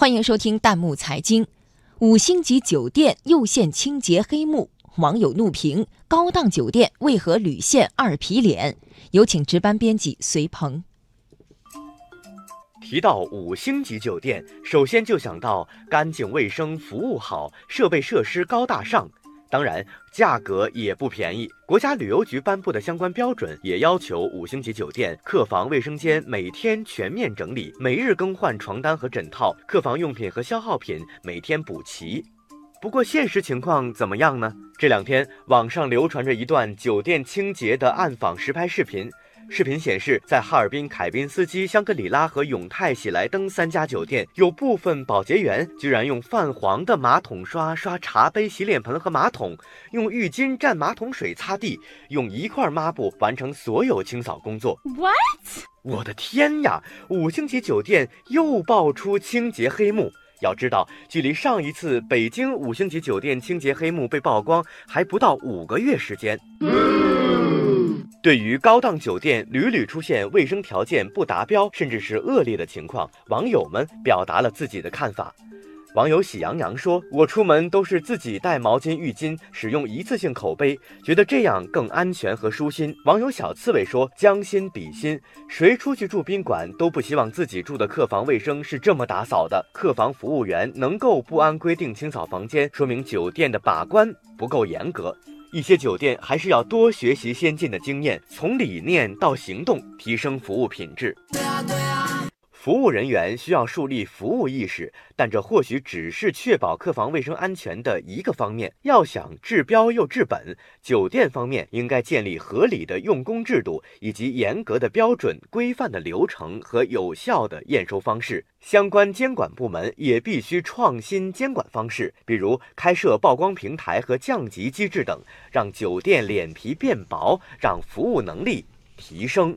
欢迎收听弹幕财经。五星级酒店又现清洁黑幕，网友怒评：高档酒店为何屡现二皮脸？有请值班编辑隋鹏。提到五星级酒店，首先就想到干净卫生、服务好、设备设施高大上。当然，价格也不便宜。国家旅游局颁布的相关标准也要求五星级酒店客房卫生间每天全面整理，每日更换床单和枕套，客房用品和消耗品每天补齐。不过，现实情况怎么样呢？这两天，网上流传着一段酒店清洁的暗访实拍视频。视频显示，在哈尔滨凯宾斯基、香格里拉和永泰喜来登三家酒店，有部分保洁员居然用泛黄的马桶刷刷茶杯、洗脸盆和马桶，用浴巾蘸马桶水擦地，用一块抹布完成所有清扫工作。What？我的天呀！五星级酒店又爆出清洁黑幕。要知道，距离上一次北京五星级酒店清洁黑幕被曝光还不到五个月时间。对于高档酒店屡屡出现卫生条件不达标，甚至是恶劣的情况，网友们表达了自己的看法。网友喜羊羊说：“我出门都是自己带毛巾、浴巾，使用一次性口杯，觉得这样更安全和舒心。”网友小刺猬说：“将心比心，谁出去住宾馆都不希望自己住的客房卫生是这么打扫的。客房服务员能够不按规定清扫房间，说明酒店的把关不够严格。”一些酒店还是要多学习先进的经验，从理念到行动，提升服务品质。服务人员需要树立服务意识，但这或许只是确保客房卫生安全的一个方面。要想治标又治本，酒店方面应该建立合理的用工制度，以及严格的标准、规范的流程和有效的验收方式。相关监管部门也必须创新监管方式，比如开设曝光平台和降级机制等，让酒店脸皮变薄，让服务能力提升。